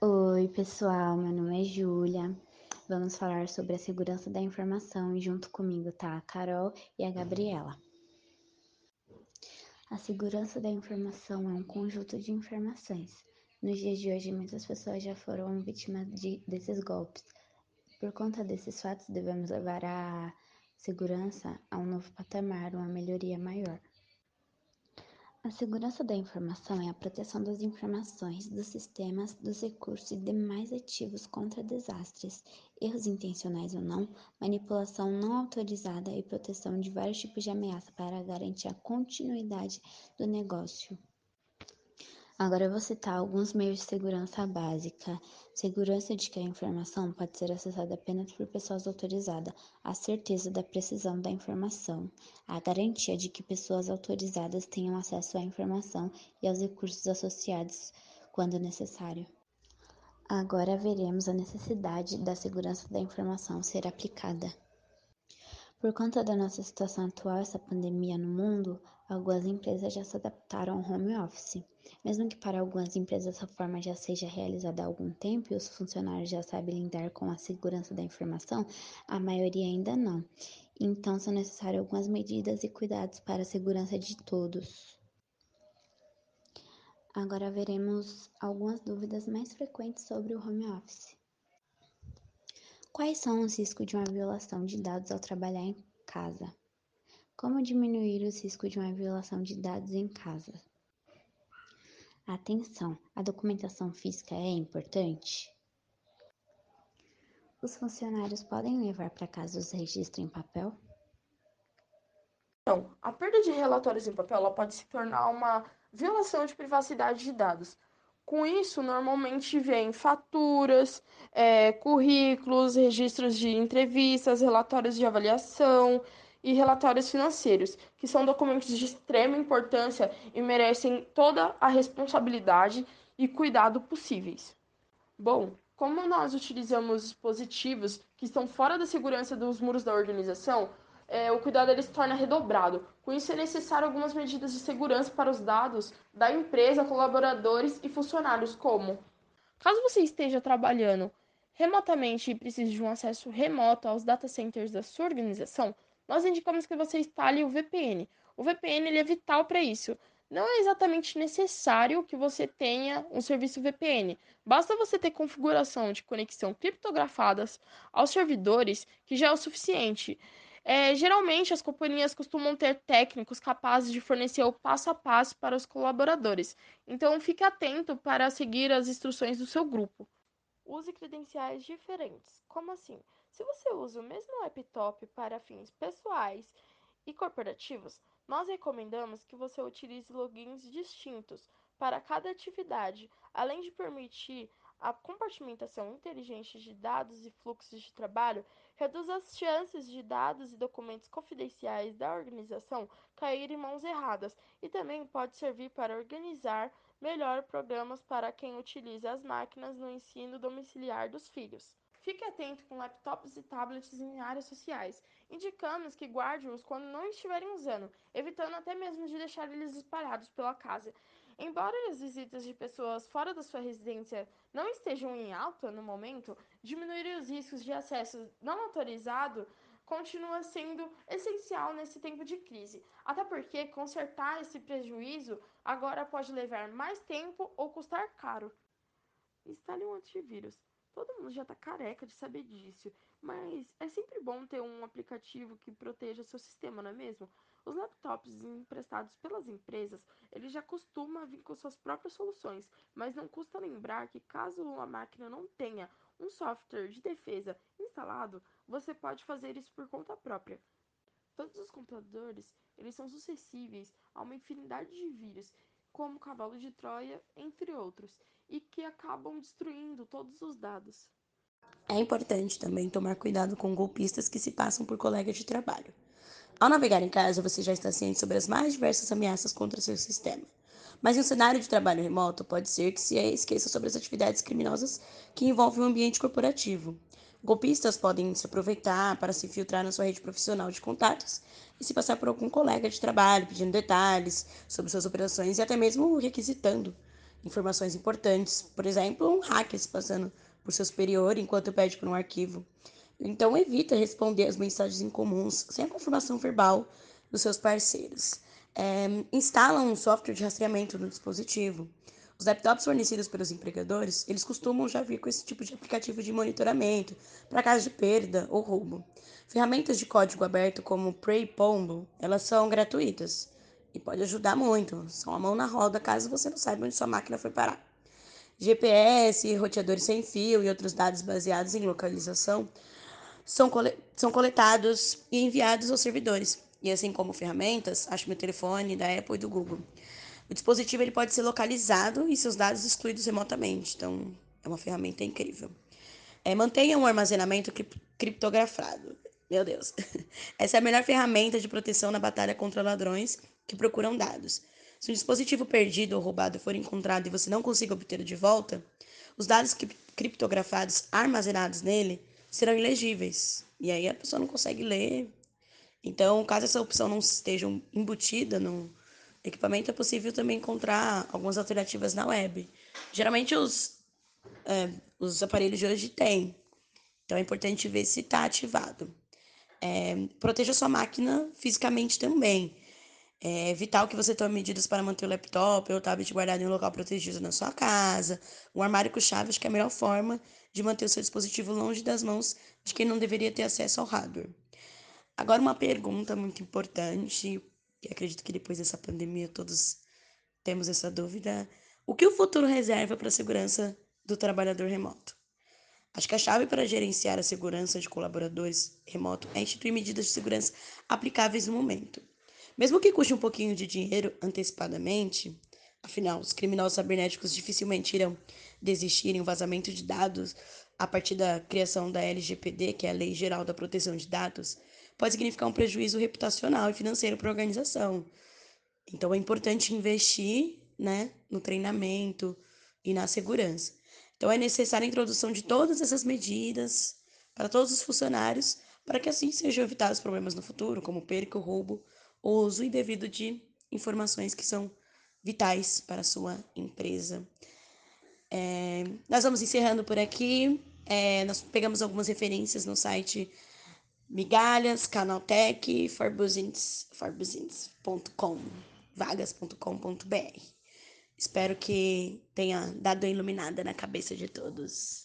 Oi, pessoal, meu nome é Júlia. Vamos falar sobre a segurança da informação e junto comigo tá a Carol e a Gabriela. A segurança da informação é um conjunto de informações. Nos dias de hoje, muitas pessoas já foram vítimas de, desses golpes. Por conta desses fatos, devemos levar a segurança a um novo patamar, uma melhoria maior. A segurança da informação é a proteção das informações, dos sistemas, dos recursos e demais ativos contra desastres, erros intencionais ou não, manipulação não autorizada e proteção de vários tipos de ameaça para garantir a continuidade do negócio. Agora eu vou citar alguns meios de segurança básica. Segurança de que a informação pode ser acessada apenas por pessoas autorizadas. A certeza da precisão da informação. A garantia de que pessoas autorizadas tenham acesso à informação e aos recursos associados quando necessário. Agora veremos a necessidade da segurança da informação ser aplicada. Por conta da nossa situação atual, essa pandemia no mundo, algumas empresas já se adaptaram ao home office. Mesmo que para algumas empresas essa forma já seja realizada há algum tempo e os funcionários já sabem lidar com a segurança da informação, a maioria ainda não. Então são necessárias algumas medidas e cuidados para a segurança de todos. Agora veremos algumas dúvidas mais frequentes sobre o home office. Quais são os riscos de uma violação de dados ao trabalhar em casa? Como diminuir os riscos de uma violação de dados em casa? Atenção, a documentação física é importante? Os funcionários podem levar para casa os registros em papel? Não, a perda de relatórios em papel pode se tornar uma violação de privacidade de dados. Com isso, normalmente vem faturas, é, currículos, registros de entrevistas, relatórios de avaliação, e relatórios financeiros, que são documentos de extrema importância e merecem toda a responsabilidade e cuidado possíveis. Bom, como nós utilizamos dispositivos que estão fora da segurança dos muros da organização, é, o cuidado ele se torna redobrado. Com isso, é necessário algumas medidas de segurança para os dados da empresa, colaboradores e funcionários, como caso você esteja trabalhando remotamente e precise de um acesso remoto aos data centers da sua organização, nós indicamos que você instale o VPN. O VPN ele é vital para isso. Não é exatamente necessário que você tenha um serviço VPN. Basta você ter configuração de conexão criptografadas aos servidores, que já é o suficiente. É, geralmente, as companhias costumam ter técnicos capazes de fornecer o passo a passo para os colaboradores. Então, fique atento para seguir as instruções do seu grupo. Use credenciais diferentes. Como assim? Se você usa o mesmo laptop para fins pessoais e corporativos, nós recomendamos que você utilize logins distintos para cada atividade, além de permitir a compartimentação inteligente de dados e fluxos de trabalho, reduz as chances de dados e documentos confidenciais da organização caírem em mãos erradas e também pode servir para organizar melhor programas para quem utiliza as máquinas no ensino domiciliar dos filhos. Fique atento com laptops e tablets em áreas sociais. Indicamos que guarde-os quando não estiverem usando, evitando até mesmo de deixar eles espalhados pela casa. Embora as visitas de pessoas fora da sua residência não estejam em alta no momento, diminuir os riscos de acesso não autorizado continua sendo essencial nesse tempo de crise, até porque consertar esse prejuízo agora pode levar mais tempo ou custar caro. Instale um antivírus. Todo mundo já está careca de saber disso, mas é sempre bom ter um aplicativo que proteja seu sistema, não é mesmo? Os laptops emprestados pelas empresas, eles já costumam vir com suas próprias soluções, mas não custa lembrar que caso a máquina não tenha um software de defesa instalado, você pode fazer isso por conta própria. Todos os computadores, eles são suscetíveis a uma infinidade de vírus, como cavalo de Troia, entre outros, e que acabam destruindo todos os dados. É importante também tomar cuidado com golpistas que se passam por colegas de trabalho. Ao navegar em casa, você já está ciente sobre as mais diversas ameaças contra seu sistema. Mas em um cenário de trabalho remoto, pode ser que se esqueça sobre as atividades criminosas que envolvem o ambiente corporativo. Golpistas podem se aproveitar para se infiltrar na sua rede profissional de contatos e se passar por algum colega de trabalho, pedindo detalhes sobre suas operações e até mesmo requisitando informações importantes. Por exemplo, um hacker se passando por seu superior enquanto pede por um arquivo. Então, evita responder as mensagens incomuns sem a confirmação verbal dos seus parceiros. É, instala um software de rastreamento no dispositivo. Os laptops fornecidos pelos empregadores, eles costumam já vir com esse tipo de aplicativo de monitoramento para caso de perda ou roubo. Ferramentas de código aberto como Prey Pombo, elas são gratuitas e pode ajudar muito. São a mão na roda caso você não saiba onde sua máquina foi parar. GPS, roteadores sem fio e outros dados baseados em localização são, cole são coletados e enviados aos servidores. E assim como ferramentas, acho meu telefone da Apple e do Google. O dispositivo ele pode ser localizado e seus dados excluídos remotamente. Então, é uma ferramenta incrível. É, mantenha um armazenamento criptografado. Meu Deus. Essa é a melhor ferramenta de proteção na batalha contra ladrões que procuram dados. Se um dispositivo perdido ou roubado for encontrado e você não consiga obtê-lo de volta, os dados criptografados armazenados nele serão ilegíveis. E aí a pessoa não consegue ler. Então, caso essa opção não esteja embutida no, equipamento é possível também encontrar algumas alternativas na web. Geralmente os, é, os aparelhos de hoje têm, então é importante ver se está ativado. É, proteja sua máquina fisicamente também. É vital que você tome medidas para manter o laptop ou o tablet guardado em um local protegido na sua casa. Um armário com chave acho que é a melhor forma de manter o seu dispositivo longe das mãos de quem não deveria ter acesso ao hardware. Agora, uma pergunta muito importante que acredito que depois dessa pandemia todos temos essa dúvida. O que o futuro reserva para a segurança do trabalhador remoto? Acho que a chave para gerenciar a segurança de colaboradores remoto é instituir medidas de segurança aplicáveis no momento. Mesmo que custe um pouquinho de dinheiro antecipadamente, afinal, os criminosos cibernéticos dificilmente irão desistir em um vazamento de dados a partir da criação da LGPD, que é a Lei Geral da Proteção de Dados, pode significar um prejuízo reputacional e financeiro para a organização. Então é importante investir né, no treinamento e na segurança. Então é necessária a introdução de todas essas medidas para todos os funcionários, para que assim sejam evitados problemas no futuro, como perca ou roubo, ou uso indevido de informações que são vitais para a sua empresa. É, nós vamos encerrando por aqui. É, nós pegamos algumas referências no site migalhas, canaltech, forbuzins.com, vagas.com.br. Espero que tenha dado iluminada na cabeça de todos.